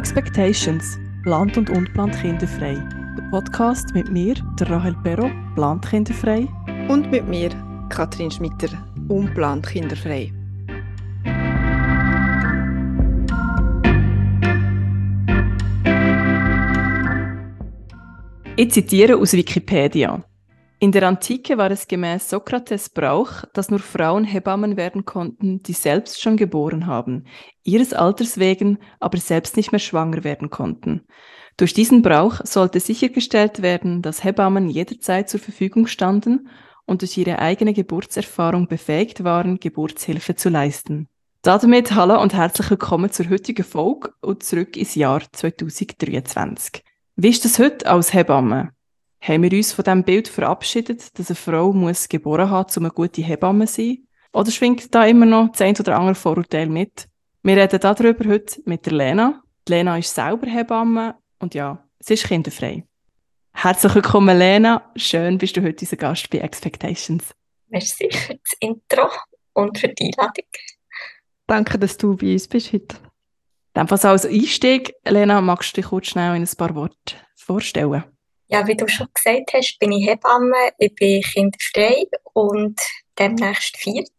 Expectations – Plant und unplant kinderfrei. Der Podcast mit mir, der Rahel Perro, plant kinderfrei. Und mit mir, Katrin Schmitter, unplant kinderfrei. Ich zitiere aus Wikipedia. In der Antike war es gemäß Sokrates Brauch, dass nur Frauen Hebammen werden konnten, die selbst schon geboren haben, ihres Alters wegen aber selbst nicht mehr schwanger werden konnten. Durch diesen Brauch sollte sichergestellt werden, dass Hebammen jederzeit zur Verfügung standen und durch ihre eigene Geburtserfahrung befähigt waren, Geburtshilfe zu leisten. Damit hallo und herzlich willkommen zur heutigen Folge und zurück ins Jahr 2023. Wie ist das heute als Hebamme? Haben wir uns von dem Bild verabschiedet, dass eine Frau muss geboren haben, um eine gute Hebamme zu sein? Oder schwingt da immer noch das ein oder andere Vorurteil mit? Wir reden darüber heute mit der Lena. Die Lena ist selber Hebamme und ja, sie ist kinderfrei. Herzlich willkommen, Lena. Schön, bist du heute unser Gast bei Expectations. Merci für das Intro und für die Einladung. Danke, dass du bei uns bist heute. Dann als Einstieg, Lena, magst du dich kurz schnell in ein paar Worte vorstellen? Ja, wie du schon gesagt hast, bin ich Hebamme, ich bin kinderfrei und demnächst 40.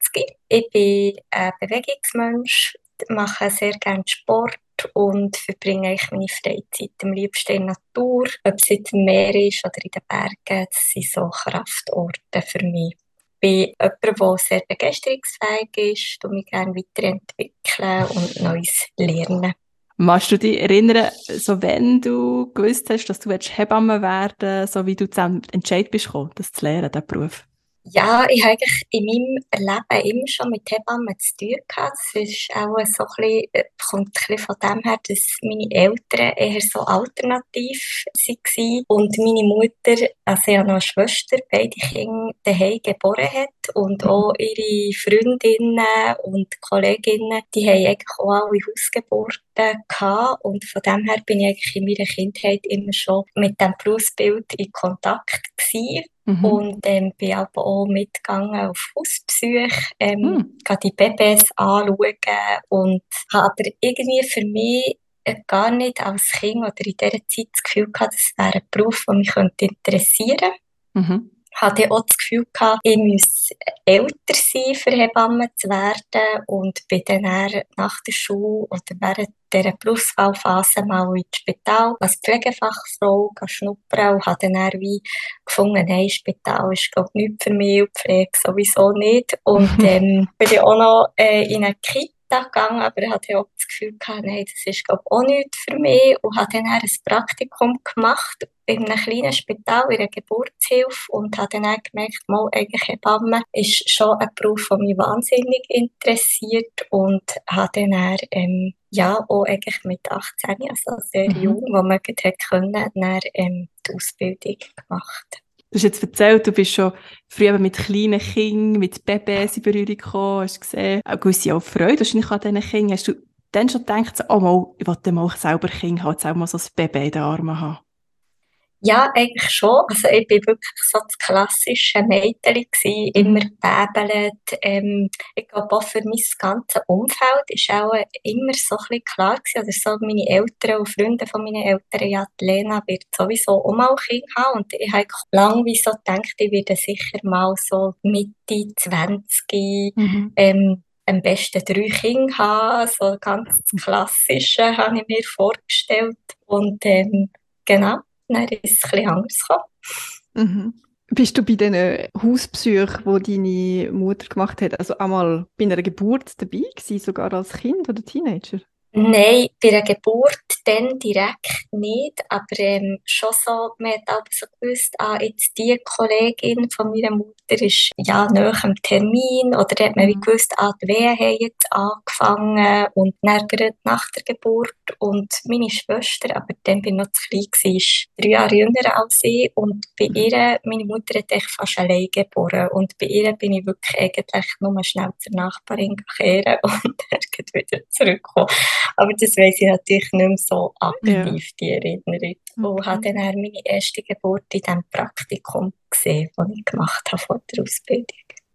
Ich bin ein Bewegungsmensch, mache sehr gerne Sport und verbringe ich meine Freizeit am liebsten in der Natur, ob es jetzt im Meer ist oder in den Bergen. Das sind so Kraftorte für mich. Ich bin jemand, der sehr begeisterungsfähig ist und mich gerne weiterentwickeln und Neues lernen. Magst du dich erinnern, so wenn du gewusst hast, dass du Hebamme werden so wie du zum Entscheid bist das zu lernen, diesen Beruf? Ja, ich habe eigentlich in meinem Leben immer schon mit Hebammen zu tun gehabt. Das ist auch so ein bisschen, äh, kommt ein bisschen von dem her, dass meine Eltern eher so alternativ waren und meine Mutter, also ich habe noch eine Schwester, beide Kinder daheim geboren hat und mhm. auch ihre Freundinnen und Kolleginnen, die haben eigentlich auch alle Hausgeburten gehabt und von dem her bin ich eigentlich in meiner Kindheit immer schon mit dem Berufsbild in Kontakt gewesen. Mhm. Und ähm, bin aber auch mitgegangen auf Hausbesuche, ähm, mhm. die Babys anschauen und habe aber irgendwie für mich äh, gar nicht als Kind oder in dieser Zeit das Gefühl gehabt, das wäre ein Beruf, der mich interessieren könnte. Mhm hatte auch das Gefühl gehabt, ich müsse älter sein, für Hebamme zu werden und bin dann nach der Schule oder während dieser Berufswahlphase mal ins Spital als Pflegefachfrau schnuppern und habe dann wie gefunden, nein, Spital ist glaube ich nichts für mich und Pflege sowieso nicht. Und ähm, bin ich auch noch äh, in eine Kita gegangen, aber ich hatte auch das Gefühl gehabt, nein, das ist glaube auch nichts für mich und habe dann ein Praktikum gemacht in einem kleinen Spital in einer Geburtshilfe und habe dann auch gemerkt, mal, eigentlich Hebamme ist schon ein Beruf, der mich wahnsinnig interessiert und habe dann ähm, ja auch eigentlich mit 18, also sehr mhm. jung, wo man hätte können, dann, ähm, die Ausbildung gemacht. Du hast jetzt erzählt, du bist schon früher mit kleinen Kindern, mit Babys in Berührung gekommen, hast gesehen, auch gewisse auch Freude wahrscheinlich an diesen Kindern. Hast du dann schon gedacht, oh mal, ich wollte mal selber Kind haben, jetzt auch mal so ein Baby in den Armen haben? Ja, eigentlich schon. Also ich bin wirklich so das klassische Mädchen gewesen, immer bäbelt. Ähm, ich glaube auch für mein ganzes Umfeld ist auch immer so ein bisschen klar gewesen, oder so meine Eltern und Freunde von meinen Eltern, ja, die Lena wird sowieso auch mal ein Kind haben. Und ich habe lange wie so gedacht, ich werde sicher mal so Mitte 20 mhm. ähm, am besten drei Kinder haben, so ganz das Klassische habe ich mir vorgestellt. Und ähm, genau, dann ist es ein bisschen anders gekommen. Mhm. Bist du bei den Hausbesuchen, die deine Mutter gemacht hat, also einmal bei einer Geburt dabei gewesen, sogar als Kind oder Teenager? Nein, bei der Geburt dann direkt nicht, aber ähm, schon so, man hat auch so gewusst, ah, jetzt die Kollegin von meiner Mutter ist ja nach dem Termin oder hat man wie mhm. gewusst, ah, die Wehen haben jetzt angefangen und dann nach der Geburt und meine Schwester, aber dann bin ich noch zu klein ist drei Jahre jünger als ich und bei mhm. ihr, meine Mutter hat echt fast allein geboren und bei ihr bin ich wirklich eigentlich nur schnell zur Nachbarin kehren und dann wieder zurückgekommen. Aber das weiß ich natürlich nicht mehr so aktiv, ja. die Erinnerung. Okay. Und habe dann meine erste Geburt in diesem Praktikum gesehen, das ich gemacht habe vor der Ausbildung.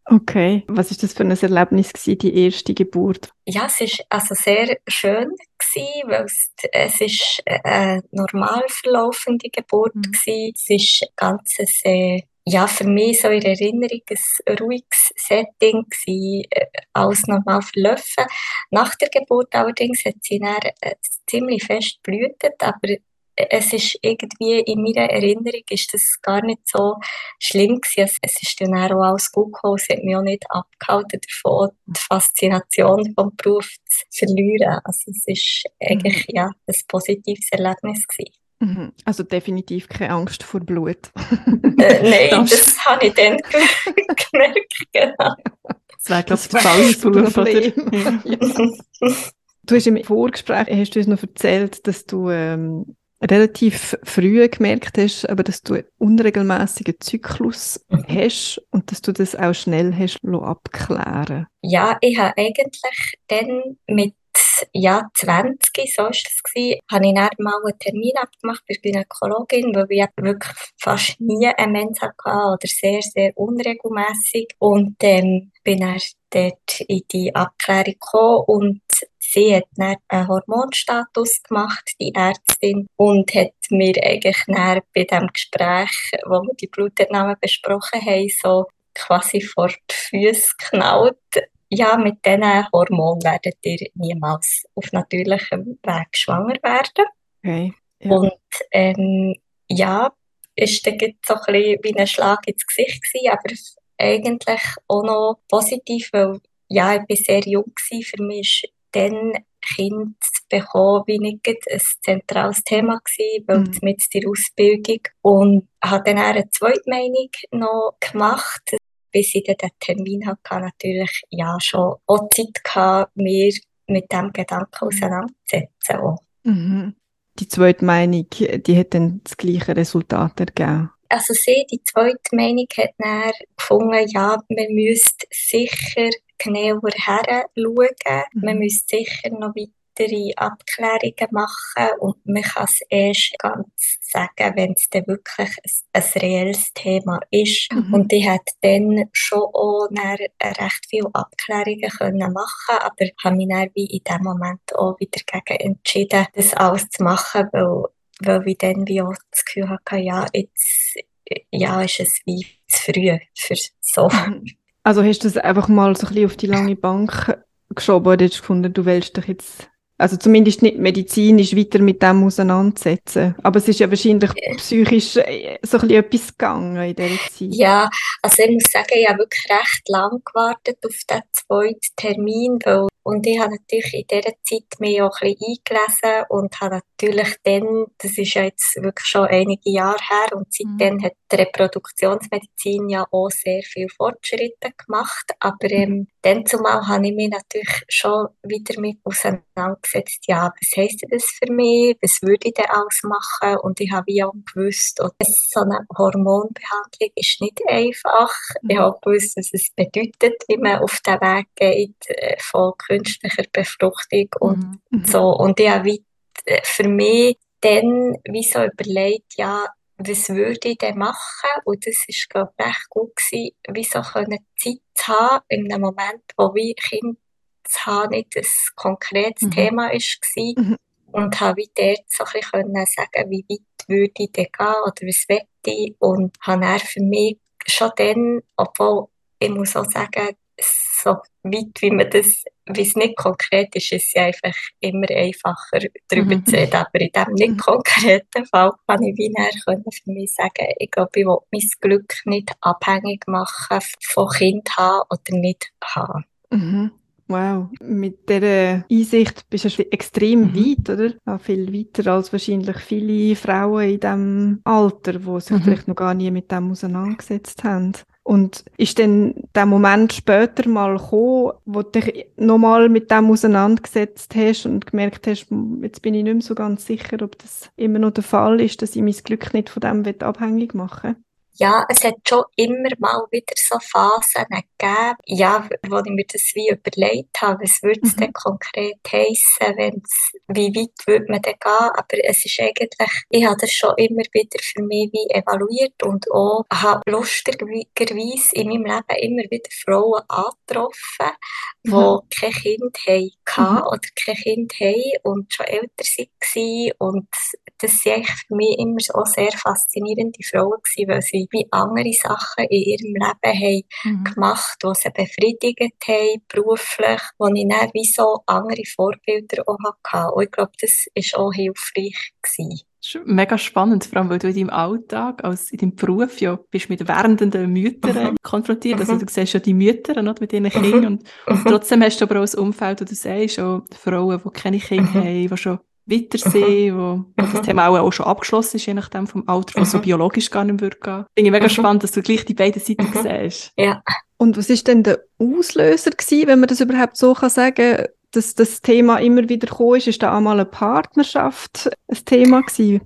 Okay, was ist das für ein Erlebnis gewesen, die erste Geburt? Ja, es war also sehr schön gewesen, weil es, es ist eine normal verlaufende Geburt mhm. gewesen. Es ist ein ganzes, äh, ja, für mich so in Erinnerung ein ruhiges Setting gewesen, äh, alles normal verlaufen. Nach der Geburt allerdings hat sie dann äh, ziemlich fest blühtet, aber es ist irgendwie in meiner Erinnerung ist das gar nicht so schlimm gewesen. Es ist dann auch alles gut gekommen. Es hat mich auch nicht abgehalten davon, die Faszination vom Beruf zu verlieren. Also es ist eigentlich, mhm. ja, ein positives Erlebnis gewesen. Mhm. Also definitiv keine Angst vor Blut. äh, nein, das, habe ich dann gemerkt, genau. Das wäre, glaube ich, das falsche Problem. Ja. Du hast im Vorgespräch hast du uns noch erzählt, dass du ähm, relativ früh gemerkt hast, aber dass du einen unregelmäßigen Zyklus mhm. hast und dass du das auch schnell hast abklären Ja, ich habe eigentlich dann mit ja, 20, so war es, gewesen, habe ich dann mal einen Termin abgemacht bei der Gynäkologin, weil ich wirklich fast nie eine Mens hatte oder sehr, sehr unregelmäßig. Und ähm, bin dann dort in die Abklärung gekommen und sie hat dann einen Hormonstatus gemacht, die Ärztin, und hat mir eigentlich dann bei dem Gespräch, wo wir die Blutentnahme besprochen haben, so quasi vor die Füße geknallt. Ja, mit diesen Hormonen werdet ihr niemals auf natürlichem Weg schwanger werden. Okay. Ja. Und ähm, ja, ist dann so ein bisschen wie ein Schlag ins Gesicht gewesen, aber eigentlich auch noch positiv, weil ja, ich war sehr jung gewesen. Für mich ist dann Kind zu bekommen, wie nicht ein zentrales Thema gewesen, weil mhm. mit der Ausbildung und habe dann eine zweite Meinung noch gemacht, bis ich dann den Termin hatte, natürlich ja schon auch Zeit gehabt, mir mit dem Gedanken mhm. auseinanderzusetzen. Mhm. Die zweite Meinung, die hat dann das gleiche Resultat ergeben? Also sie, die zweite Meinung, hat dann gefunden, ja, man müsste sicher genauer her schauen. Mhm. Man müsste sicher noch weitere Abklärungen machen und man kann es erst ganz sagen, wenn es dann wirklich ein, ein reelles Thema ist. Mhm. Und ich hätte dann schon auch recht viele Abklärungen können machen aber habe mich dann wie in dem Moment auch wieder dagegen entschieden, das alles zu machen, weil, weil ich dann wie auch das Gefühl hatte, ja, jetzt ja, ist es wie zu früh für so. Also hast du es einfach mal so ein bisschen auf die lange Bank geschoben oder hast gefunden, du willst dich jetzt, also zumindest nicht medizinisch weiter mit dem auseinandersetzen. Aber es ist ja wahrscheinlich psychisch äh, so ein bisschen etwas gegangen in dieser Zeit. Ja, also ich muss sagen, ich habe wirklich recht lang gewartet auf den zweiten Termin, und ich habe natürlich in dieser Zeit mich auch ein bisschen eingelesen und habe natürlich dann, das ist ja jetzt wirklich schon einige Jahre her, und seitdem mhm. hat die Reproduktionsmedizin ja auch sehr viele Fortschritte gemacht. Aber ähm, dann zumal habe ich mich natürlich schon wieder mit auseinandergesetzt, ja, was heisst das für mich, was würde ich denn alles machen? Und ich habe wie auch gewusst, oh, so eine Hormonbehandlung ist nicht einfach. Mhm. Ich habe gewusst, was es bedeutet, wie man auf den Weg geht, äh, von künstlicher Befruchtung und mhm. mhm. so. Und ich habe äh, für mich dann wie so überlegt, ja, was würde ich denn machen? Und das war, glaube ich, recht gut gewesen, wie so Zeit zu haben, in einem Moment, wo wie Kind zu haben nicht ein konkretes mhm. Thema war. Mhm. Und habe wie dort so ein bisschen sagen, wie weit würde ich denn gehen oder was möchte ich. Und habe dann für mich schon dann, obwohl ich muss auch sagen, so weit, wie man das, wie es nicht konkret ist, ist es ja einfach immer einfacher, darüber mhm. zu reden. Aber in diesem nicht mhm. konkreten Fall kann ich wie näher für mich sagen, ich glaube, ich will mein Glück nicht abhängig machen von Kind haben oder nicht haben. Mhm. Wow, mit dieser Einsicht bist du extrem mhm. weit, oder? Auch viel weiter als wahrscheinlich viele Frauen in diesem Alter, die sich mhm. vielleicht noch gar nie mit dem auseinandergesetzt haben. Und ist dann der Moment später mal gekommen, wo du dich nochmal mit dem auseinandergesetzt hast und gemerkt hast, jetzt bin ich nicht mehr so ganz sicher, ob das immer noch der Fall ist, dass ich mein Glück nicht von dem abhängig machen ja, es hat schon immer mal wieder so Phasen gegeben, ja, wo ich mir das wie überlegt habe, was würde es mhm. denn konkret heissen, wenn's, wie weit würde man denn gehen, aber es ist eigentlich, ich habe das schon immer wieder für mich wie evaluiert und auch habe lustigerweise in meinem Leben immer wieder Frauen angetroffen, die mhm. kein Kind hatten mhm. oder kein Kind haben und schon älter waren und das waren für mich immer auch sehr faszinierende Frauen gewesen, weil sie wie andere Sachen in ihrem Leben haben mhm. gemacht, die sie befriedigt haben, beruflich, wo ich dann wie so andere Vorbilder auch hatte. Und ich glaube, das war auch hilfreich gewesen. Das ist mega spannend, vor allem weil du in deinem Alltag, als in deinem Beruf ja bist mit werdenden Müttern mhm. konfrontiert. Also mhm. du siehst ja die Mütter oder, mit ihren mhm. Kindern und, und mhm. trotzdem hast du aber auch ein Umfeld, wo du sagst, auch Frauen, die keine Kinder haben, die schon Weitersee, wo, wo das Thema auch, auch schon abgeschlossen ist, je nachdem vom Alter, was so biologisch gar nicht würde gehen. Finde ich mega spannend, dass du gleich die beiden Seiten siehst. Ja. Und was ist denn der Auslöser gewesen, wenn man das überhaupt so kann sagen, dass das Thema immer wieder gekommen ist? Ist da einmal eine Partnerschaft ein Thema gewesen?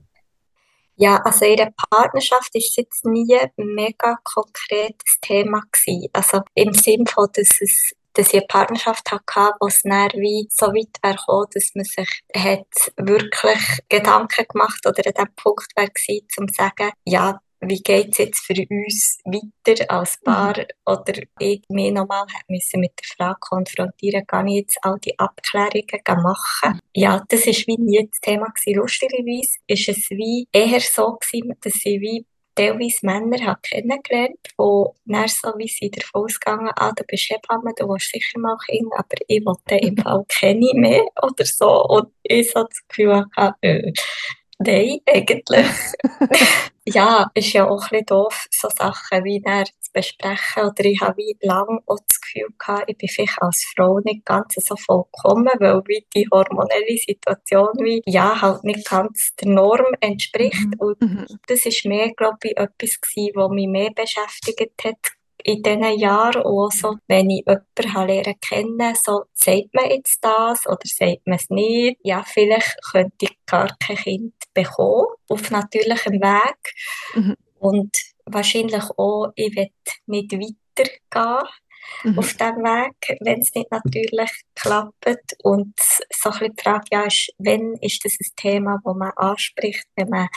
Ja, also in der Partnerschaft ist es jetzt nie ein mega konkretes Thema gewesen. Also im Sinne von, dass es dass ich eine Partnerschaft hatte, wo es dann wie so weit wäre gekommen, dass man sich hat wirklich Gedanken gemacht oder an dem Punkt wäre gewesen, um zu sagen, ja, wie geht es jetzt für uns weiter als Paar? Mhm. Oder ich mich nochmal müssen mit der Frage konfrontieren, kann ich jetzt all die Abklärungen machen? Ja, das war wie nie das Thema gewesen. Lustigerweise ist es wie eher so gewesen, dass ich wie teilweise Männer habe kennengelernt, die dann so wie sie davon ausgegangen ah, du bist Hebamme, du willst sicher mal Kinder, aber ich wollte im Fall keine mehr oder so. Und ich so das Gefühl hatte, äh, nein, eigentlich. ja, ist ja auch ein bisschen doof, so Sachen wie dann zu besprechen. Oder ich habe wie lange auch das Gefühl gehabt, ich bin vielleicht als Frau nicht ganz so vollkommen, weil wie die hormonelle Situation wie, ja, halt nicht ganz der Norm entspricht. Mhm. Und mhm. das ist mehr, glaube ich, etwas gewesen, was mich mehr beschäftigt hat, in diesen Jahren auch so, wenn ich jemanden lernen kennen, so, sagt man jetzt das oder sagt man es nicht? Ja, vielleicht könnte ich gar kein Kind bekommen, auf natürlichem Weg. Mhm. Und wahrscheinlich auch, ich will nicht weitergehen mhm. auf diesem Weg, wenn es nicht natürlich klappt. Und so ein bisschen die Frage ja, ist, wenn ist das ein Thema, das man anspricht, wenn man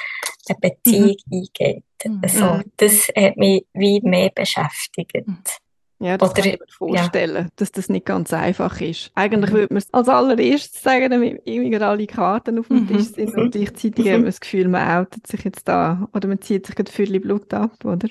eine Beziehung mhm. eingeht. Mhm. Also, das hat mich wie mehr beschäftigt. Mhm. Ja, das Oder, kann ich mir vorstellen, ja. dass das nicht ganz einfach ist. Eigentlich mhm. würde man es als allererstes sagen, damit irgendwie alle Karten auf dem mhm. Tisch sind und gleichzeitig hat man das Gefühl, man outet sich jetzt da oder man zieht sich ein Viertel Blut ab, oder?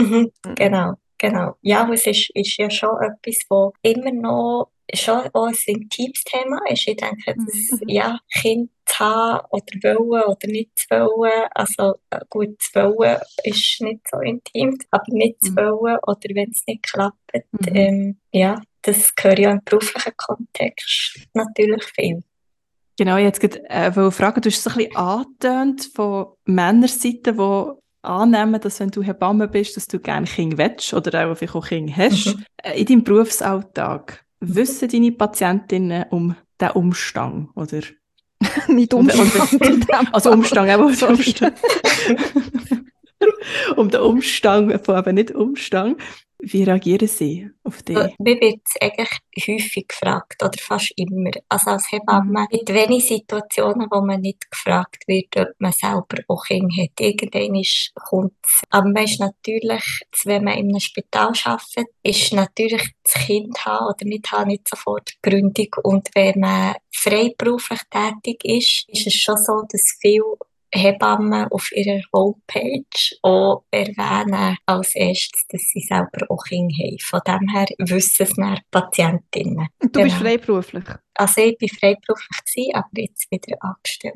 Mhm. Genau. Genau. Ja, es ist, ist ja schon etwas, wo immer noch schon auch ein intimes Thema ist. Ich denke, dass, mhm. ja, Kind zu haben oder wollen oder nicht zu wollen, also äh, gut, zu wollen ist nicht so intim, aber nicht zu mhm. wollen oder wenn es nicht klappt, mhm. ähm, ja, das gehört ja im beruflichen Kontext natürlich viel. Genau, jetzt gerade äh, fragen, du hast es ein bisschen angetönt von Männerseite, die annehmen, dass wenn du Hebamme bist, dass du gerne Kinder willst oder auch vielleicht auch Kinder hast. Mhm. Äh, in deinem Berufsalltag, wissen deine Patientinnen um den Umstand, oder? Nicht Umstand. also Umstand, aber Umstand. um den Umstand, von eben nicht Umstand. Wie reagieren Sie auf die? Äh, mir wird eigentlich häufig gefragt, oder fast immer. Also als Hebamme gibt mhm. wenig Situationen, wo man nicht gefragt wird, ob man selber auch Kinder hat. Irgendwann kommt es. Aber man ist natürlich, wenn man in einem Spital arbeitet, ist natürlich das Kind haben oder nicht haben nicht sofort die Gründung. Und wenn man freiberuflich tätig ist, ist es schon so, dass viele Hebammen auf ihrer Homepage auch erwähnen als erstes, dass sie selber auch Kinder haben. Von dem her wissen es dann Patientinnen. Und du genau. bist freiberuflich? Also ich war freiberuflich, gewesen, aber jetzt wieder angestellt.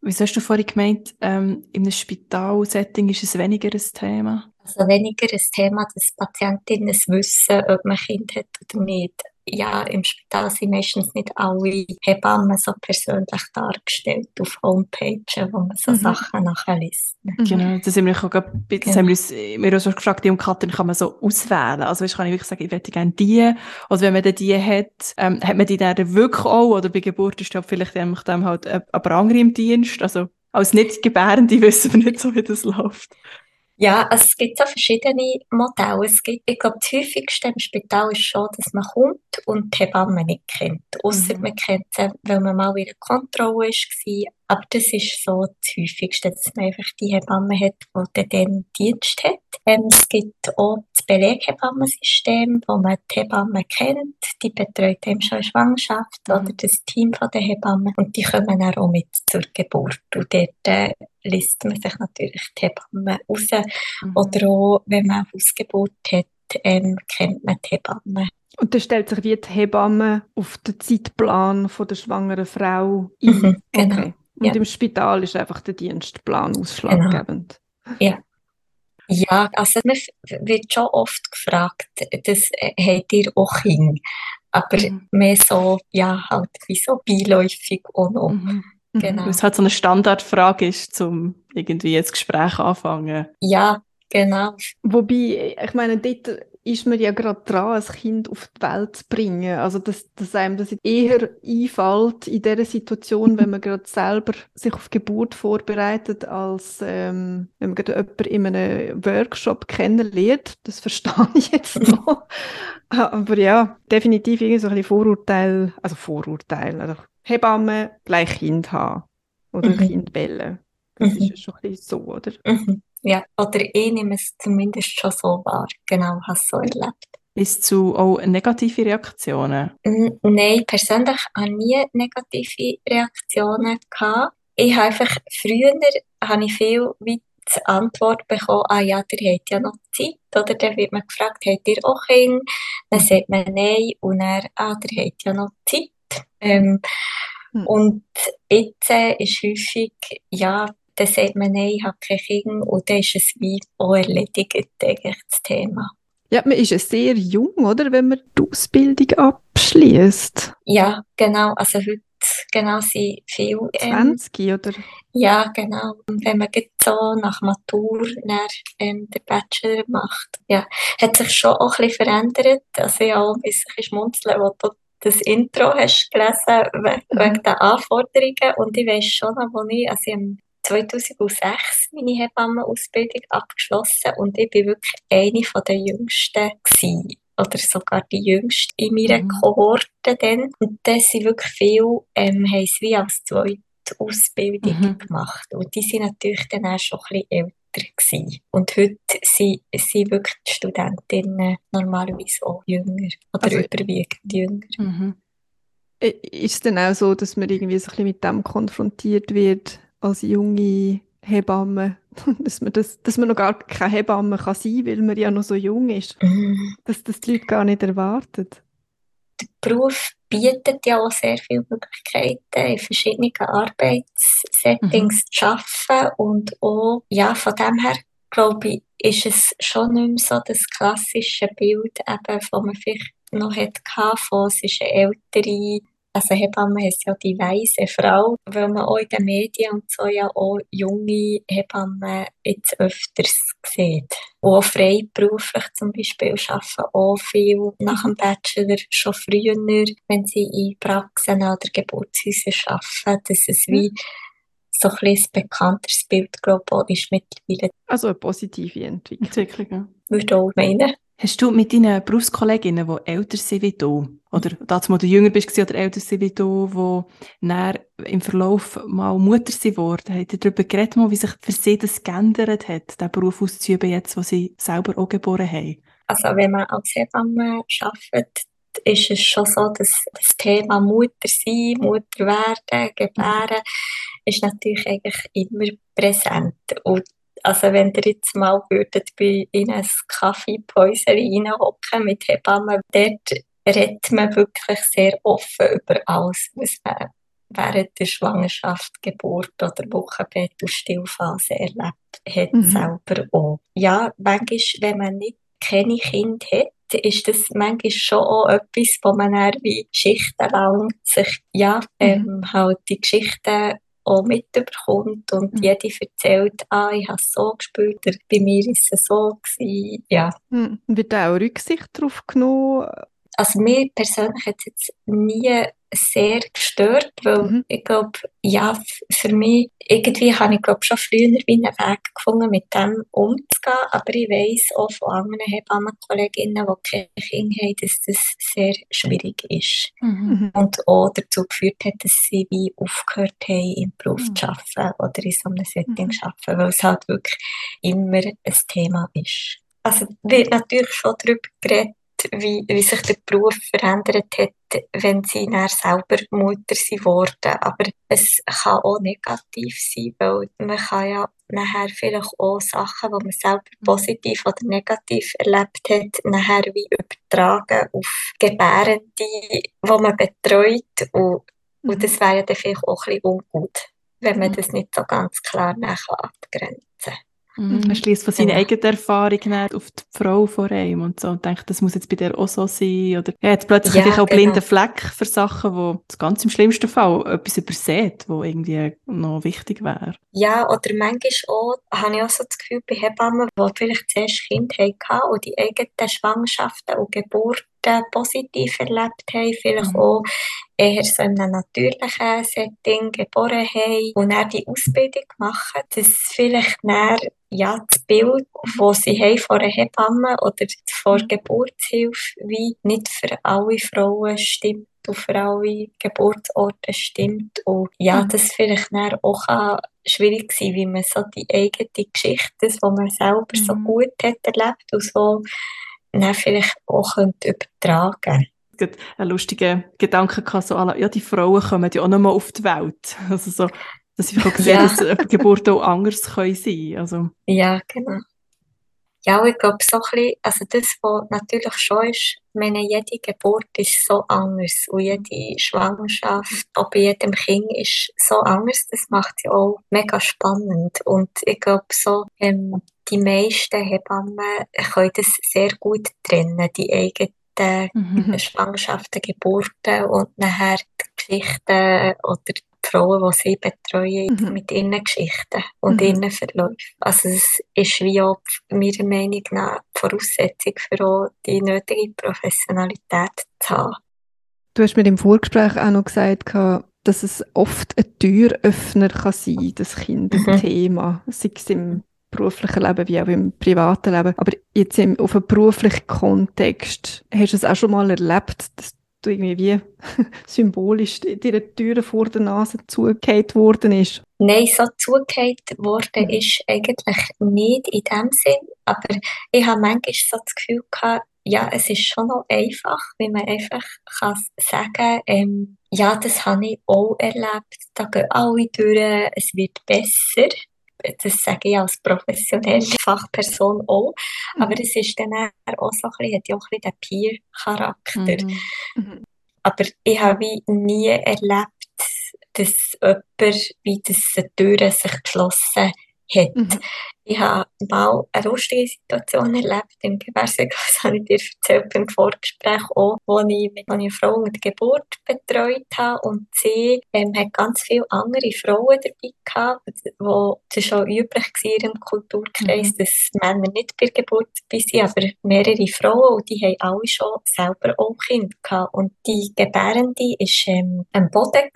Wieso hast du vorhin gemeint, ähm, in einem Spitalsetting ist es weniger ein Thema? Also weniger ein Thema, dass Patientinnen wissen, ob man Kind hat oder nicht ja, im Spital sind meistens nicht alle Hebammen so persönlich dargestellt auf Homepages, wo man so mhm. Sachen nachliest. Mhm. Genau, das haben wir, auch, das genau. haben wir uns wir auch gefragt, die Umkatten kann man so auswählen. Also ich kann ich wirklich sagen, ich hätte gerne die. Oder wenn man dann die hat, ähm, hat man die dann wirklich auch, oder bei Geburt ist dann vielleicht einfach dann halt aber andere im Dienst. Also als nicht Gebärende wissen wir nicht so, wie das läuft. Ja, also es gibt so verschiedene Modelle. Es gibt, ich glaube, das häufigste im Spital ist schon, dass man kommt und die Hebamme nicht kennt. Ausser Mhm. man kennt sie, weil man mal in der Kontrolle war. Aber das ist so das häufigste, dass man einfach die Hebamme hat, die dann den Dienst hat. Ähm, es gibt auch das Beleghebammensystem, wo man die Hebamme kennt. Die betreut eben schon Schwangerschaft Mhm. oder das Team von der Hebammen. Und die kommen dann auch mit zur Geburt. Und dort äh, liest man sich natürlich die Hebamme raus. Mhm. Oder auch, wenn man eine Hausgeburt hat, ähm, kennt man die Hebamme. Und dann stellt sich wie die Hebamme auf den Zeitplan von der schwangeren Frau ein. Mhm, genau. Okay. Und Ja. Genau. im Spital ist einfach der Dienstplan ausschlaggebend. Ja, also man wird schon oft gefragt, das äh, habt ihr auch Kinder? Aber Mhm. mehr so, ja, halt wie so beiläufig auch noch. Mhm. Mhm. Genau. Weil es halt so eine Standardfrage ist, um irgendwie ein Gespräch anfangen. Ja, genau. Wobei, ich meine, dort ist man ja gerade dran, ein Kind auf die Welt zu bringen. Also, dass, dass einem das eher einfällt in dieser Situation, wenn man gerade selber sich auf Geburt vorbereitet, als ähm, wenn man gerade jemanden in einem Workshop kennenlernt. Das verstehe ich jetzt noch. Aber ja, definitiv irgendwie so ein Vorurteil, also Vorurteil, also Hebamme gleich Kind haben oder Mhm. Kind bellen. Das Mhm. ist ja schon ein bisschen so, oder? Mhm. Ja, oder ich nehme es zumindest schon so wahr. Genau, habe es so erlebt. Bis zu auch negative Reaktionen. Nein, persönlich habe ich nie negative Reaktionen gehabt. Ich habe einfach, früher habe ich viel wie die Antwort bekommen, ah ja, ihr habt ja noch Zeit, oder? Dann wird man gefragt, habt ihr auch Kinder? Dann sagt man nein, und dann, ah, ihr habt ja noch Zeit. Ähm, Mhm. und jetzt äh, ist häufig, ja, dann sagt man nein, ich habe keine Kinder, und dann ist es wie auch erledigt, eigentlich, das Thema. Ja, man ist ja sehr jung, oder? Wenn man die Ausbildung abschließt. Ja, genau, also heute, genau, sind viele, ähm, 20, oder? Ja, genau. Und wenn man jetzt so nach Matur dann, ähm, den Bachelor macht, ja, hat sich schon auch ein bisschen verändert. Also ja, ein bisschen schmunzeln, wo du das Intro hast gelesen, Mhm. wegen den Anforderungen. Und ich weiss schon noch, wo ich, also ich 2006 meine Hebammenausbildung abgeschlossen und ich bin wirklich eine von den Jüngsten gewesen. Oder sogar die Jüngste in meiner Mhm. Kohorte dann. Und das sind wirklich viele, ähm, haben es wie als zweite Ausbildung Mhm. gemacht. Und die sind natürlich dann auch schon ein bisschen älter gewesen. Und heute sind, sind wirklich die Studentinnen normalerweise auch jünger. Oder Also- überwiegend jünger. Mhm. Ist es dann auch so, dass man irgendwie so ein bisschen mit dem konfrontiert wird als junge Hebamme? Dass man, das, dass man noch gar keine Hebamme kann sein weil man ja noch so jung ist? Mhm. Dass das die Leute gar nicht erwarten? der Beruf bietet ja auch sehr viele Möglichkeiten, in verschiedenen Arbeitssettings zu arbeiten. Und auch, ja, von dem her, glaube ich, ist es schon nicht mehr so das klassische Bild, eben, das man vielleicht noch hatte, von, es ist eine ältere, also Hebamme heisst ja die weise Frau, weil man auch in den Medien und so ja auch junge Hebammen jetzt öfters sieht. Und auch freiberuflich zum Beispiel arbeiten auch viel nach dem Bachelor schon früher, wenn sie in Praxen oder Geburtshäusern arbeiten, dass es wie so ein bisschen ein bekannteres Bild, glaube ich, ist mittlerweile, Also eine positive Entwicklung. Entwicklung, ja. würde ich auch meinen. Hast du mit deinen Berufskolleginnen, die älter sind wie du, oder mal du jünger bist oder älter wie du, dann im Verlauf mal Mutter sind worden, habt ihr darüber geredet, wie sich für sie das geändert hat, diesen Beruf auszuüben, jetzt, wo sie selber auch geboren haben? Also wenn man als Hebamme arbeitet, ist es schon so, dass das Thema Mutter sein, Mutter werden, gebären, ist natürlich eigentlich immer präsent. Und also wenn ihr jetzt mal würdet bei in ein Kaffeepäuschen reinhocken mit Hebammen, dort redet man wirklich sehr offen über alles, was man während der Schwangerschaft, Geburt oder Wochenbett und Stillphase erlebt hat, Mhm. selber auch. Ja, manchmal, wenn man nicht keine Kinder hat, ist das manchmal schon auch etwas, wo man dann wie schichtenlang sich, ja, ähm, halt die Geschichten auch mitbekommt und Mhm. jede erzählt, ah, ich habe es so gespürt, bei mir ist es so gewesen. Ja, Hm. Wird da auch Rücksicht darauf genommen? Also mir persönlich hat es jetzt nie sehr gestört, weil mhm. ich glaube, ja, für mich, irgendwie habe ich glaube schon früher wie einen Weg gefunden, mit dem umzugehen, aber ich weiss auch von anderen Hebammenkolleginnen, die keine Kinder haben, dass das sehr schwierig ist. Mhm. Und auch dazu geführt hat, dass sie wie aufgehört haben, im Beruf mhm. zu arbeiten oder in so einem Setting mhm. zu arbeiten, weil es halt wirklich immer ein Thema ist. Also wird natürlich schon darüber geredet, wie, wie sich der Beruf verändert hat, wenn sie dann selber Mutter sind worden. Aber es kann auch negativ sein, weil man kann ja nachher vielleicht auch Sachen, die man selber positiv oder negativ erlebt hat, nachher wie übertragen auf Gebärende, die man betreut. Und, und mhm. das wäre ja dann vielleicht auch ein bisschen ungut, wenn man mhm. das nicht so ganz klar nachher abgrenzen kann. Mhm. Man schließt von seiner genau. eigenen Erfahrung auf die Frau vor einem und so und denkt, das muss jetzt bei dir auch so sein. Oder ja, jetzt plötzlich ja, auch genau. blinden Fleck für Sachen, wo das ganz im schlimmsten Fall etwas übersät, wo irgendwie noch wichtig wäre. Ja, oder manchmal auch, habe ich auch so das Gefühl bei Hebammen, die vielleicht zuerst Kind hatten und die eigenen Schwangerschaften und Geburten positiv erlebt haben, vielleicht mhm. auch eher so in einem natürlichen Setting geboren haben und dann die Ausbildung machen, dass vielleicht dann, ja, das Bild, das sie haben von einer Hebamme oder von mhm. Geburtshilfe, wie nicht für alle Frauen stimmt und für alle Geburtsorte stimmt und ja, mhm. das vielleicht dann auch schwierig sein, wie man so die eigene Geschichte, das, was man selber mhm. so gut hat erlebt und so dann vielleicht auch übertragen könnte gerade einen lustigen Gedanken gehabt, so, ja, die Frauen kommen ja auch noch mal auf die Welt. Also so, dass ich auch gesehen ja. dass Geburten auch anders können sein also. Ja, genau. Ja, ich glaube, so ein bisschen, also das, was natürlich schon ist, meine, jede Geburt ist so anders und jede Schwangerschaft, auch bei jedem Kind ist so anders, das macht sie auch mega spannend und ich glaube, so, ähm, die meisten Hebammen können das sehr gut trennen, die eigene mhm. Schwangerschaften, Geburten und nachher die Geschichten oder die Frauen, die sie betreuen, mhm. mit ihren Geschichten und mhm. ihren Verläufen. Also es ist wie auch meiner Meinung nach die Voraussetzung für auch die nötige Professionalität zu haben. Du hast mir im Vorgespräch auch noch gesagt, dass es oft ein Türöffner kann sein, das Kind, das mhm. Thema, sei es im beruflichen Leben wie auch im privaten Leben. Aber jetzt im, auf einem beruflichen Kontext, hast du es auch schon mal erlebt, dass du irgendwie wie symbolisch dir Türen vor der Nase zugehört worden ist? Nein, so zugehört worden ist eigentlich nicht in dem Sinn. Aber ich habe manchmal so das Gefühl gehabt, ja, es ist schon noch einfach, wenn man einfach kann sagen ähm, ja, das habe ich auch erlebt, da gehen alle durch, es wird besser das sage ich als professionelle Fachperson auch, mhm. aber es ist dann auch so ein bisschen, hat ja auch ein bisschen den Peer-Charakter. Mhm. Mhm. Aber ich habe wie nie erlebt, dass jemand wie das Türen sich geschlossen hat. Mhm. Ich habe mal eine lustige Situation erlebt. Im Gewerbe, das habe ich dir erzählt beim Vorgespräch auch, wo ich mit einer Frau mit Geburt betreut habe. Und sie ähm, hat ganz viele andere Frauen dabei gehabt, wo es schon üblich war im Kulturkreis, mhm. dass Männer nicht bei der Geburt dabei sind, aber mehrere Frauen und die haben alle schon selber auch Kinder gehabt. Und die Gebärende war ähm, am Boden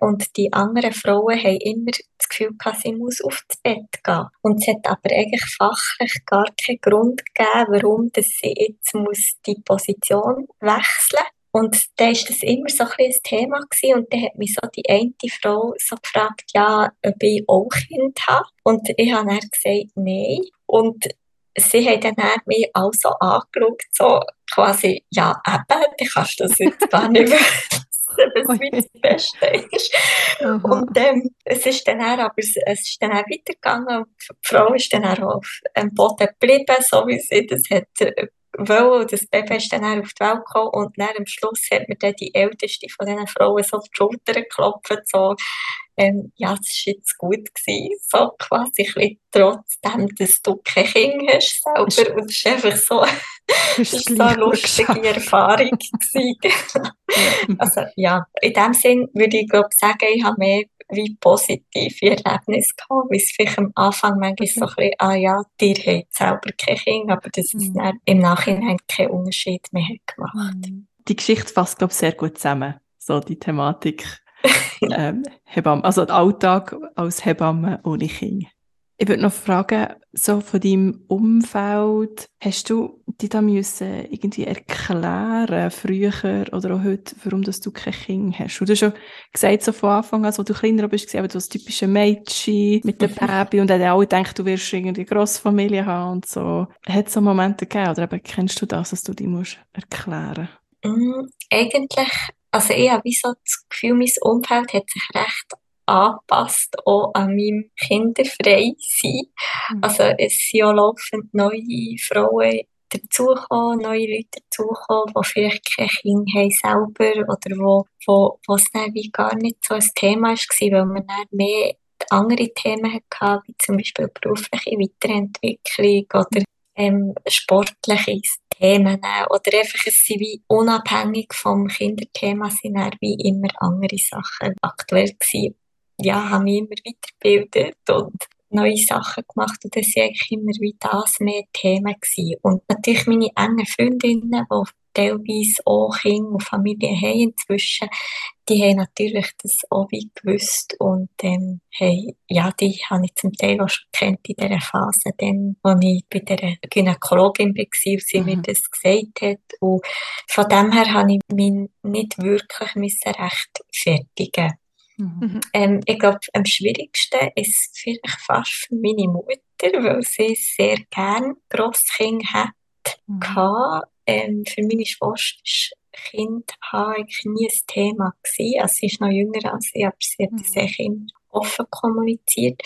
und die anderen Frauen haben immer das Gefühl gehabt, sie muss auf das Bett gehen. Und es hat aber eigentlich fachlich gar keinen Grund gegeben, warum dass sie jetzt muss die Position wechseln und da war das immer so ein, ein Thema gewesen. und dann hat mich so die eine Frau so gefragt, ja, ob ich auch Kind habe. Und ich habe dann gesagt, nein. Und sie hat dann mich auch so angeschaut, so quasi, ja, eben, du kannst das jetzt gar nicht was wie das Beste ist. Und ähm, es ist dann auch, aber es, es ist dann auch weitergegangen. Die Frau ist dann auch auf dem Boden geblieben, so wie sie das hat äh, wollen. Das Baby ist dann auch auf die Welt gekommen und dann am Schluss hat mir dann die älteste von diesen Frauen so auf die Schulter geklopft, so, ähm, ja, es war jetzt gut gewesen, so quasi ein bisschen trotzdem, dass du kein Kind hast selber und es ist einfach so, das ist so eine lustige Erfahrung also ja, in dem Sinn würde ich glaube sagen, ich habe mehr wie positive Erlebnisse gehabt, weil es vielleicht am Anfang manchmal so ein bisschen, ah ja, dir hat selber kein Kind, aber das ist mhm. im Nachhinein keinen Unterschied mehr gemacht. Mhm. die Geschichte fasst, glaube ich, sehr gut zusammen. So die Thematik ähm, Hebamme, also der Alltag als Hebamme ohne Kind. Ich würde noch fragen, so von deinem Umfeld, hast du dich da müssen irgendwie erklären, früher oder auch heute, warum dass du kein Kind hast? Du hast schon gesagt, so von Anfang an, als du kleiner bist, du das typische Mädchen mit dem Baby und dann alle gedacht, du wirst irgendwie eine Grossfamilie haben und so. Hat es so Momente gegeben oder eben, kennst du das, dass du dich musst erklären mm, Eigentlich, also ich habe so das Gefühl, mein Umfeld hat sich recht angepasst, auch an meinem kinderfrei sein. Mhm. Also es sind auch laufend neue Frauen dazugekommen, neue Leute dazugekommen, die vielleicht kein Kind haben selber oder wo, wo, wo es dann wie gar nicht so ein Thema war, weil man dann mehr andere Themen hatte, wie zum Beispiel berufliche Weiterentwicklung oder ähm, sportliche Themen oder einfach es sind wie unabhängig vom Kinderthema sind wie immer andere Sachen aktuell gewesen ja, habe mich immer weitergebildet und neue Sachen gemacht und das war eigentlich immer wie das mehr Themen gewesen. Und natürlich meine engen Freundinnen, die teilweise auch Kinder und Familie haben inzwischen, die haben natürlich das auch wie gewusst und ähm, hey, ja, die habe ich zum Teil auch schon kennt in dieser Phase, dann, als ich bei der Gynäkologin war und sie mhm. mir das gesagt hat und von dem her habe ich mich nicht wirklich rechtfertigen Mhm. Ähm, ich glaube, am schwierigsten ist es vielleicht fast für meine Mutter, weil sie sehr gerne Grosskind hat. Mhm. Ähm, für meine Schwester Kind haben eigentlich nie ein Thema gewesen. Also sie ist noch jünger als ich, aber sie hat mhm. immer offen kommuniziert.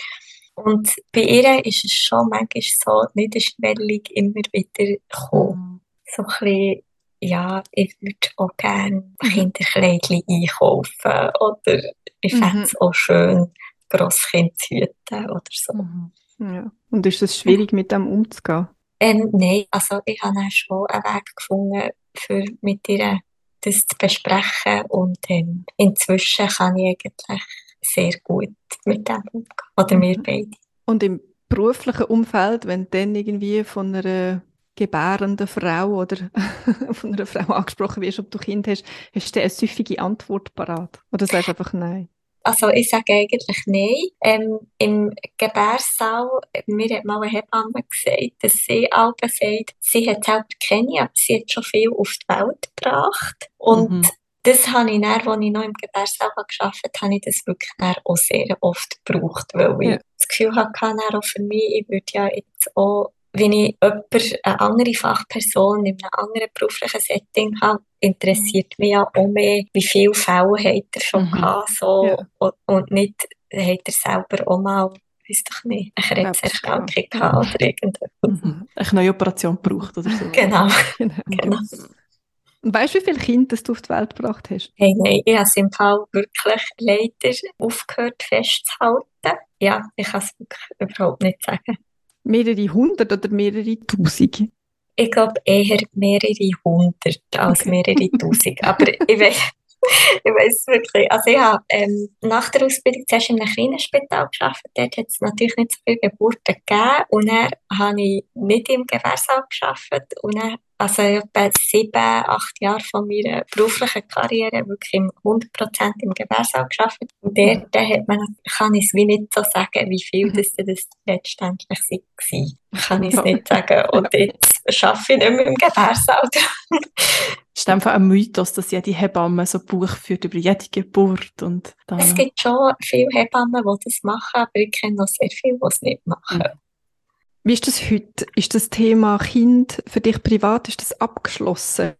Und bei ihr ist es schon manchmal so niederschwellig immer wieder gekommen. Mhm. So ein bisschen, ja, ich würde auch gerne. Kinderkleidchen einkaufen oder ich mhm. fände es auch schön, Grosskind zu hüten oder so. Mhm. Ja. Und ist es schwierig, mit dem umzugehen? Ähm, nein, also ich habe dann schon einen Weg gefunden, für mit ihr das zu besprechen und ähm, inzwischen kann ich eigentlich sehr gut mit dem umgehen. Oder mhm. wir beide. Und im beruflichen Umfeld, wenn du dann irgendwie von einer gebärenden Frau oder von einer Frau angesprochen wirst, ob du Kind hast, hast du eine süffige Antwort parat? Oder sagst du einfach nein? Also ich sage eigentlich nein. Ähm, Im Gebärsaal, mir hat mal eine Hebamme gesagt, dass sie auch sagt, sie hat selber keine, aber sie hat schon viel auf die Welt gebracht. Und mhm. das habe ich dann, als ich noch im Gebärsaal gearbeitet habe, habe ich das wirklich auch sehr oft gebraucht, weil ja. ich das Gefühl hatte, auch für mich, ich würde ja jetzt auch wenn ich jemand, eine andere Fachperson in einem anderen beruflichen Setting habe, interessiert mhm. mich ja auch mehr, wie viele Fälle hat er schon mhm. gehabt, so, ja. und, und nicht, hat er selber auch mal weiß doch nicht, eine Krebserkrankung gehabt oder irgendetwas. Mhm. Eine neue Operation gebraucht oder so. Genau. genau. genau. Und weißt du, wie viele Kinder du auf die Welt gebracht hast? Hey, nein, ich habe es im Fall wirklich leider aufgehört festzuhalten. Ja, ich kann es wirklich überhaupt nicht sagen mehrere hundert oder mehrere tausend? Ich glaube eher mehrere hundert als okay. mehrere tausend. Aber ich weiß, ich weiß wirklich. Also ich habe ähm, nach der Ausbildung zuerst in einem kleinen Spital gearbeitet. Dort hat es natürlich nicht so viele Geburten gegeben. Und dann habe ich nicht im Gewehrsaal gearbeitet. Und dann also etwa sieben, acht Jahre von meiner beruflichen Karriere wirklich im 100% im Gewerbesaal gearbeitet. Und dort mhm. hat man, kann ich es wie nicht so sagen, wie viel das, das letztendlich war. Kann ich es nicht sagen. Und jetzt arbeite ich nicht mehr im Gewerbesaal. Es ist einfach ein Mythos, dass jede Hebamme so ein Buch führt über jede Geburt. Und dann es gibt schon viele Hebammen, die das machen, aber ich kenne noch sehr viele, die es nicht machen. Wie ist das heute? Ist das Thema Kind für dich privat, ist das abgeschlossen?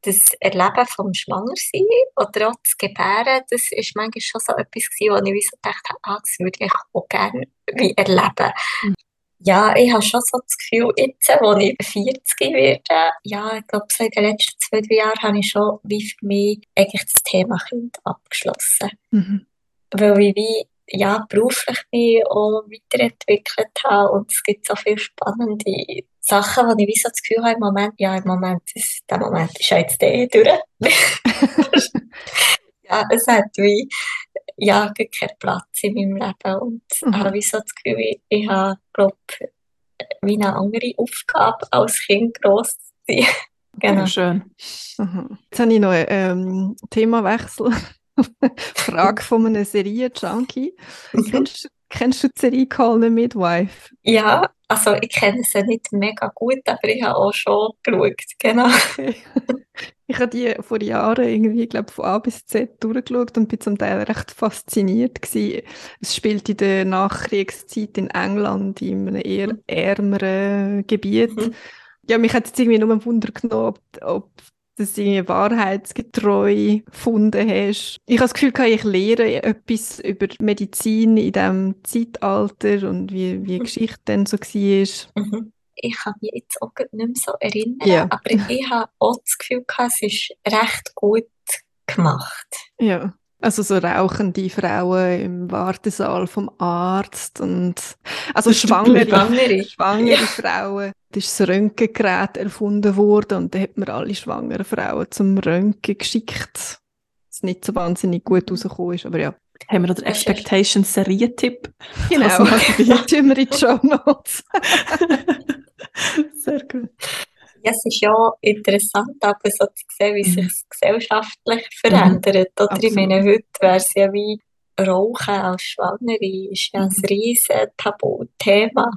Das Erleben vom Schwangersein oder auch das Gebären, das ist manchmal schon so etwas gewesen, wo ich so gedacht habe, ah, das würde ich auch gerne wie erleben. Mhm. Ja, ich habe schon so das Gefühl, jetzt, wo ich 40 werde, ja, ich glaube, seit den letzten zwei, drei Jahren habe ich schon wie für mich eigentlich das Thema Kind abgeschlossen. Mhm. Weil ich wie ja, beruflich mich auch weiterentwickelt habe und es gibt so viele spannende Sachen, wo ich wie so das Gefühl habe, im Moment, ja, im Moment ist, der Moment ist ja jetzt der durch. ja, es hat wie, ja, keinen Platz in meinem Leben und mhm. habe wie so das Gefühl, ich, ich habe, glaube wie eine andere Aufgabe als Kind gross zu sein. Genau. schön. Mhm. Jetzt habe ich noch einen ähm, Themawechsel. Frage von einem Serie-Junkie. kennst, kennst du die Serie Call the Midwife? Ja, also ich kenne sie nicht mega gut, aber ich habe auch schon geschaut, genau. Okay. ich habe die vor Jahren irgendwie, glaube von A bis Z durchgeschaut und bin zum Teil recht fasziniert gewesen. Es spielt in der Nachkriegszeit in England, in einem eher ärmeren Gebiet. Mhm. Ja, mich hat jetzt irgendwie nur ein Wunder genommen, ob, ob dass du irgendwie wahrheitsgetreu gefunden hast. Ich habe das Gefühl, ich lehre etwas über Medizin in diesem Zeitalter und wie, wie die Geschichte dann so war. Mhm. Ich kann mich jetzt auch nicht mehr so erinnern, Ja. aber ich habe auch das Gefühl es ist recht gut gemacht. Ja. Also so rauchende Frauen im Wartesaal vom Arzt und also schwangere, Schwangere. schwangere Ja. Frauen. Da ist das Röntgengerät erfunden worden und da hat man alle schwangeren Frauen zum Röntgen geschickt. Was nicht so wahnsinnig gut rausgekommen ist, aber ja. Haben wir noch den Expectations Serientipp? Genau. Also, Das tun wir in die Show Notes. Sehr gut. Ja, es ist ja interessant, aber so zu sehen, wie Mhm. sich es gesellschaftlich verändert. Oder ich meine, heute wäre es ja wie Rauchen als Schwangere, ist ja ein Mhm. riesen Tabuthema.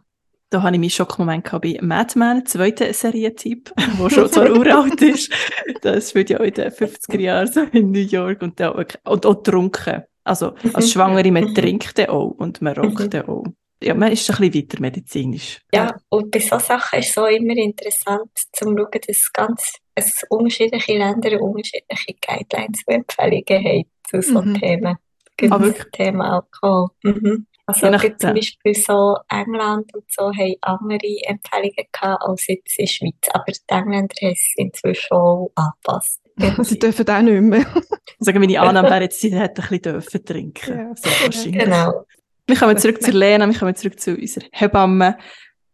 Da habe ich meinen Schockmoment gehabt bei Mad Men, zweiter Serientipp, der schon zwar uralt ist. Das spielt ja in den 50er Jahren so in New York und, da und auch trunken. Also als Mhm. Schwangere, man Mhm. trinkt auch und man raucht auch. Ja, man ist ein bisschen weiter medizinisch. Ja, und bei solchen Sachen ist es auch immer interessant zu schauen, dass ganz es unterschiedliche Länder unterschiedliche Guidelines und Empfehlungen haben zu so Mhm. Themen. Ah, wirklich? das Thema Alkohol. Mhm. Also zum Beispiel so England und so haben andere Empfehlungen gehabt als jetzt in der Schweiz. Aber die Engländer haben es inzwischen auch angepasst. Sie dürfen auch nicht mehr. Sagen meine Annahme wäre jetzt, sie hätte ein bisschen dürfen trinken. Ja. So. Genau. Wir kommen zurück zu Lena, wir kommen zurück zu unserer Hebamme.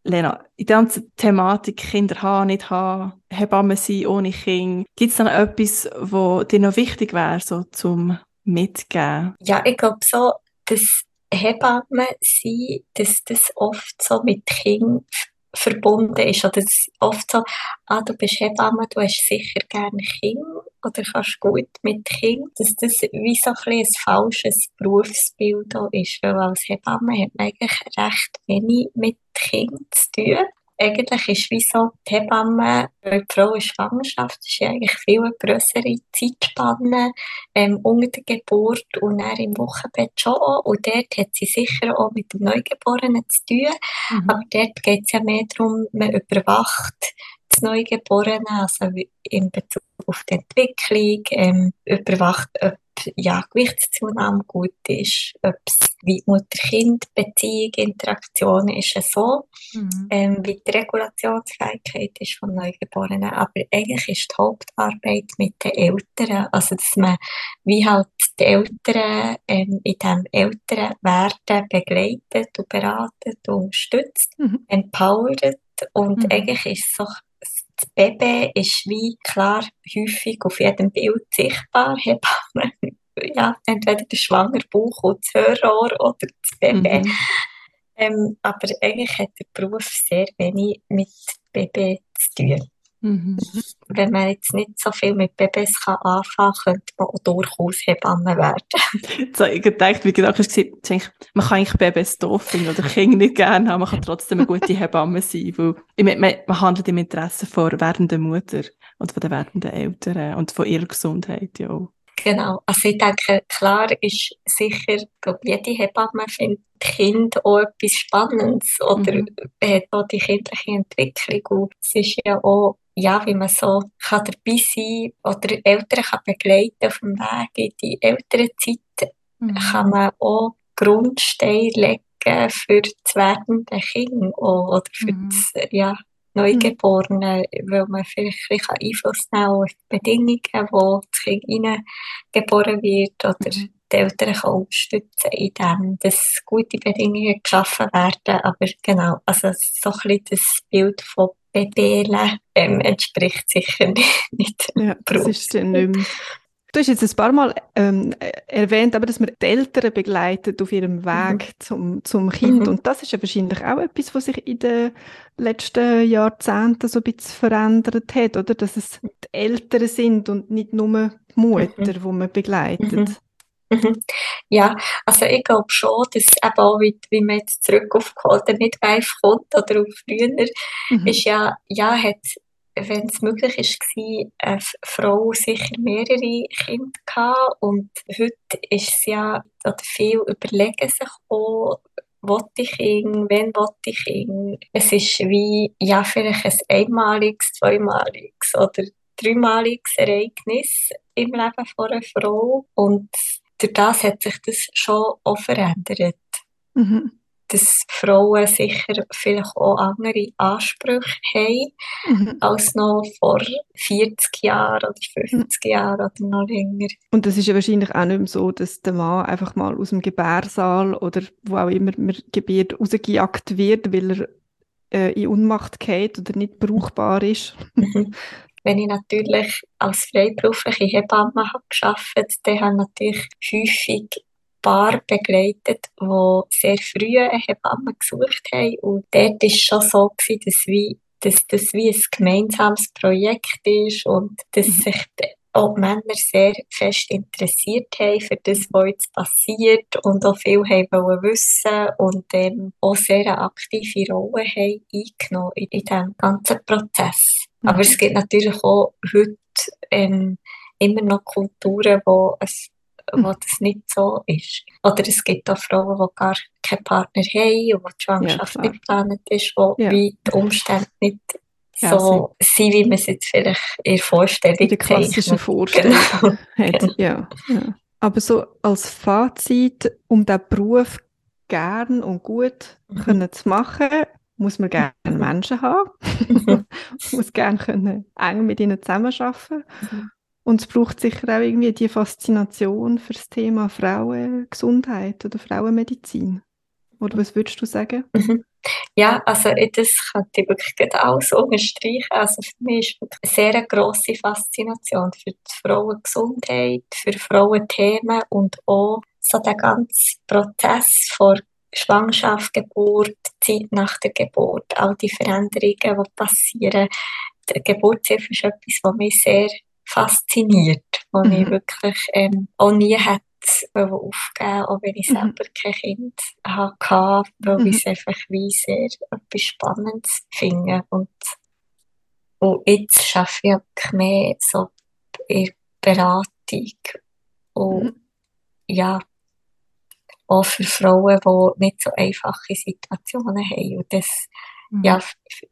Lena, in der ganzen Thematik Kinder haben, nicht haben, Hebamme sein ohne Kind, gibt es dann etwas, was dir noch wichtig wäre, so zum Mitgeben? Ja, ich glaube so, dass Hebammen sind, dass das oft so mit Kind verbunden ist. Oder dass oft so, ah, du bist Hebamme, du hast sicher gerne Kind oder kannst gut mit Kind. Dass das wie so ein, ein falsches Berufsbild ist. Weil als Hebamme hat man eigentlich recht wenig mit Kind zu tun. Eigentlich ist wie so die Hebamme, weil die Frau in Schwangerschaft ist ja eigentlich viel eine grössere Zeitspanne ähm, unter der Geburt und dann im Wochenbett schon auch. Und dort hat sie sicher auch mit dem Neugeborenen zu tun. Aber dort geht es ja mehr darum, man überwacht das Neugeborene, also in Bezug auf die Entwicklung, ähm, überwacht, ob ja, Gewichtszunahme gut ist, ob es wie Mutter-Kind-Beziehung, Interaktion ist so, ähm, wie die Regulationsfähigkeit ist vom Neugeborenen. Aber eigentlich ist die Hauptarbeit mit den Eltern, also dass man wie halt die Eltern ähm, in diesem Elternwerden begleitet und beratet und unterstützt, Mhm. empowert und Mhm. eigentlich ist so das Baby ist wie klar häufig auf jedem Bild sichtbar. Hebamme, ja, entweder der schwangere Bauch und das Hörrohr oder das Baby. Mhm. Ähm, aber eigentlich hat der Beruf sehr wenig mit Baby zu tun. Mhm. Wenn man jetzt nicht so viel mit Babys kann anfangen kann, könnte man auch durchaus Hebamme werden. Jetzt habe ich gedacht, wie denke, man kann eigentlich Babys doof finden oder Kinder nicht gerne haben, man kann trotzdem eine gute Hebamme sein, weil man, man handelt im Interesse von werdenden Mutter und von den werdenden Eltern und von ihrer Gesundheit ja auch. Genau. Also ich denke, klar ist sicher, ich glaube, jede Hebamme findet Kind auch etwas Spannendes oder Mhm. hat auch die kindliche Entwicklung. Und es ist ja auch, ja, wie man so kann dabei sein oder Eltern kann begleiten auf dem Weg in die Elternzeit, kann man auch Grundsteine legen für das werdende Kind oder für Mhm. das, ja, Neugeborene, weil man vielleicht ein Einfluss nehmen kann auf die Bedingungen, wo das Kind hineingeboren wird oder Mhm. die Eltern kann unterstützen, indem dass gute Bedingungen geschaffen werden. Aber genau, also so ein bisschen das Bild von Babelen ähm, entspricht sicher nicht, Ja, das ist dann nicht mehr. Du hast jetzt ein paar Mal ähm, erwähnt, aber dass man die Eltern begleitet auf ihrem Weg mhm. zum, zum Kind. Mhm. Und das ist ja wahrscheinlich auch etwas, was sich in den letzten Jahrzehnten so ein bisschen verändert hat, oder? Dass es die Eltern sind und nicht nur die Mutter, mhm. die man begleitet. Mhm. Ja, also ich glaube schon, dass eben auch, wie, wie man jetzt zurück auf Golden Midwife kommt oder auf früher, mhm. ist ja, ja, hat, wenn es möglich ist, war, eine Frau sicher mehrere Kinder gehabt und heute ist es ja, oder viele überlegen sich auch, wollte ich ihn, wenn wollte ich ihn. Es ist wie, ja, vielleicht ein einmaliges, zweimaliges oder dreimaliges Ereignis im Leben von einer Frau und durch das hat sich das schon auch verändert. Mhm. Dass Frauen sicher vielleicht auch andere Ansprüche haben mhm. als noch vor 40 Jahren oder 50 mhm. Jahren oder noch länger. Und das ist ja wahrscheinlich auch nicht mehr so, dass der Mann einfach mal aus dem Gebärsaal oder wo auch immer man gebiert rausgejagt wird, weil er äh, in Unmacht geht oder nicht brauchbar ist. Wenn ich natürlich als freiberufliche Hebamme habe gearbeitet, dann habe ich natürlich häufig Paar begleitet, die sehr früh eine Hebamme gesucht haben. Und dort war es schon so, gewesen, dass, wie, dass das wie ein gemeinsames Projekt ist und dass mhm. sich auch Männer sehr fest interessiert haben für das, was jetzt passiert und auch viel haben wissen und ähm, auch sehr eine aktive Rolle haben eingenommen in, in diesem ganzen Prozess. Mhm. Aber es gibt natürlich auch heute ähm, immer noch Kulturen, wo es wo mhm. das nicht so ist. Oder es gibt auch Frauen, die gar keinen Partner haben und wo die Schwangerschaft ja, nicht geplant ist, wo ja. wie die Umstände nicht ja, so sind, wie man es jetzt vielleicht in der Vorstellung In der klassischen Vorstellung genau. hat. Ja, ja. Aber so als Fazit, um diesen Beruf gern und gut mhm. können zu machen, muss man gerne. Menschen haben, muss gerne können eng mit ihnen zusammenarbeiten. Mhm. Und es braucht sicher auch irgendwie die Faszination für das Thema Frauengesundheit oder Frauenmedizin. Oder was würdest du sagen? Mhm. Ja, also das könnte ich wirklich auch so unterstreichen. Also für mich ist es eine sehr grosse Faszination für die Frauengesundheit, für Frauenthemen und auch so der ganze Prozess von Schwangerschaft, Geburt, Zeit nach der Geburt, all die Veränderungen, die passieren. Die Geburtshilfe ist etwas, was mich sehr fasziniert, was mhm. ich wirklich ähm, auch nie hätte aufgeben auch wenn ich mhm. selber mhm. kein Kind hatte, weil mhm. ich es einfach wie sehr etwas Spannendes finde. Und, und jetzt arbeite ich auch mehr so in Beratung und mhm. ja, auch für Frauen, die nicht so einfache Situationen haben. Und das mhm. ja,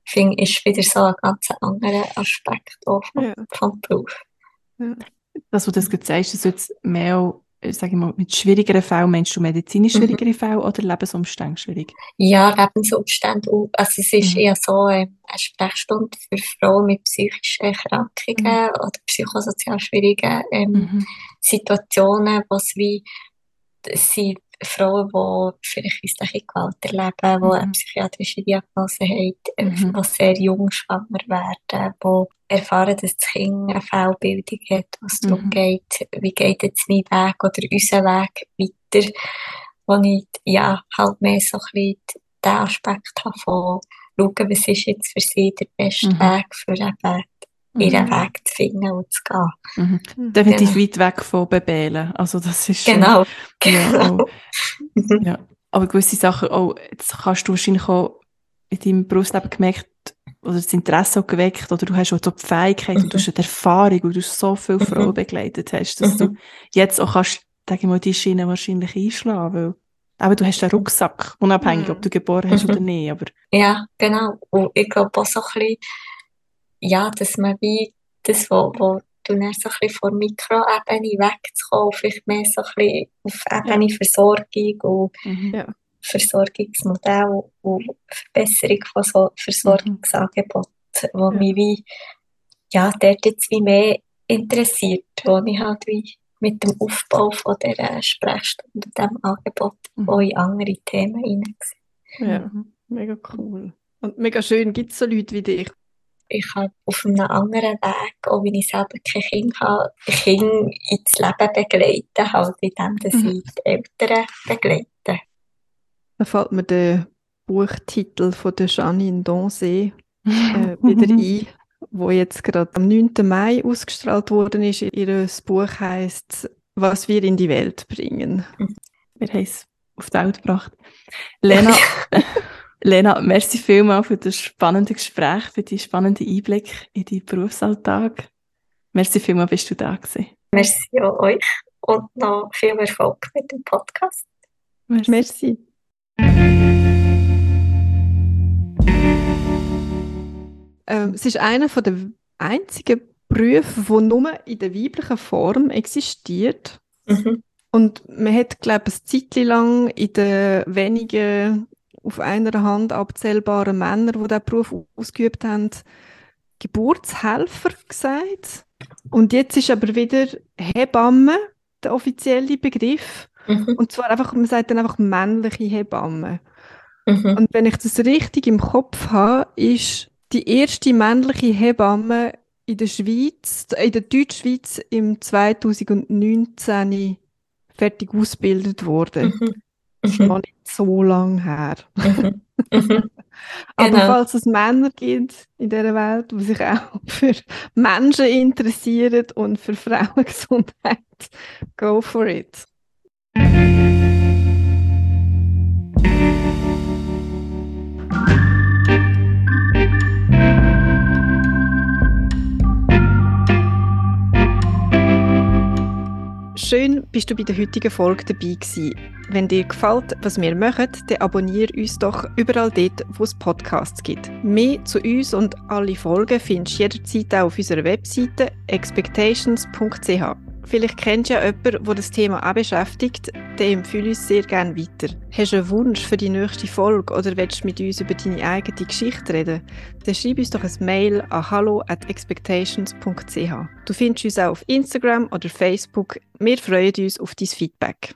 finde ich wieder so ein ganz anderer Aspekt auch vom, ja. vom Beruf. Ja. Das, was du das gezeigt hast, ist jetzt mehr sage ich mal, mit schwierigeren Fällen, meinst du medizinisch mhm. schwierigere mhm. Fälle oder Lebensumstände schwierig? Ja, Lebensumstände. Also es ist mhm. eher so ähm, eine Sprechstunde für Frauen mit psychischen Erkrankungen mhm. oder psychosozial schwierigen ähm, mhm. Situationen, was wie sie Frauen, die vielleicht häusliche Gewalt erleben, die mhm. eine psychiatrische Diagnose haben, äh, mhm. die sehr jung schwanger werden, die erfahren, dass das Kind eine Fehlbildung hat, was mhm. darum geht, wie geht jetzt mein Weg oder unser Weg weiter, wo ich ja, halt mehr so ein bisschen den Aspekt habe von schauen, was ist jetzt für sie der beste mhm. Weg für eben ihren mhm. Weg zu finden und zu gehen. Mhm. mhm. Definitiv genau. weit weg von Bebelen. Also das ist schon, Genau. Ja, auch, mhm. ja. Aber gewisse Sachen, auch, jetzt kannst du wahrscheinlich auch in deinem Berufsleben gemerkt, oder das Interesse auch geweckt, oder du hast auch so die Fähigkeit mhm. und du hast die Erfahrung, und du so viele Frauen begleitet hast, dass du jetzt auch kannst, sage ich mal, die Schiene wahrscheinlich einschlagen, weil aber du hast einen Rucksack, unabhängig, ob du geboren hast oder nicht. Aber ja, genau. Und ich glaube auch so ein bisschen, ja, dass man wie das, wo, wo du dann so ein bisschen von Mikroebene wegzukommen, vielleicht mehr so ein bisschen auf Ebene ja. Versorgung und mhm. ja. Versorgungsmodell und Verbesserung von so Versorgungsangeboten, mhm. wo mich wie, ja, dort jetzt wie mehr interessiert, wo ich halt wie mit dem Aufbau von dieser Sprechstunde und diesem Angebot mhm. auch in andere Themen hineingesehen. Ja, mega cool. Und mega schön gibt es so Leute wie dich, ich kann auf einem anderen Weg, auch wenn ich selber kein Kind habe, Kinder ins Leben begleiten, halt indem dass mhm. ich die Eltern begleite. Da fällt mir der Buchtitel von der Janine Donzé äh, wieder ein, wo jetzt gerade am 9. Mai ausgestrahlt worden ist. Ihr Buch heißt «Was wir in die Welt bringen». Wir haben es auf die Welt gebracht. Lena, Lena, merci vielmals für das spannende Gespräch, für die spannenden Einblick in deinen Berufsalltag. Merci vielmals, bist du da gewesen. Merci auch euch und noch viel Erfolg mit dem Podcast. Merci. merci. Ähm, es ist einer der einzigen Berufe, der nur in der weiblichen Form existiert. Mhm. Und man hat, glaube ich, eine Zeit lang in den wenigen auf einer Hand abzählbaren Männern, die diesen Beruf ausgeübt haben, Geburtshelfer gesagt. Und jetzt ist aber wieder Hebamme der offizielle Begriff. Mhm. Und zwar einfach, man sagt dann einfach männliche Hebamme. Mhm. Und wenn ich das richtig im Kopf habe, ist die erste männliche Hebamme in der Schweiz, in der Deutschschweiz im 2019 fertig ausgebildet worden. Mhm. Das ist mhm. noch nicht so lange her. Mhm. Mhm. Aber genau. falls es Männer gibt in dieser Welt, die sich auch für Menschen interessieren und für Frauengesundheit, go for it. Schön, bist du bei der heutigen Folge dabei gewesen. Wenn dir gefällt, was wir machen, dann abonniere uns doch überall dort, wo es Podcasts gibt. Mehr zu uns und alle Folgen findest du jederzeit auch auf unserer Webseite expectations.ch. Vielleicht kennst du ja jemanden, der das Thema auch beschäftigt, dann empfehle uns sehr gerne weiter. Hast du einen Wunsch für die nächste Folge oder willst du mit uns über deine eigene Geschichte reden? Dann schreib uns doch ein Mail an hallo at expectations.ch. Du findest uns auch auf Instagram oder Facebook. Wir freuen uns auf dein Feedback.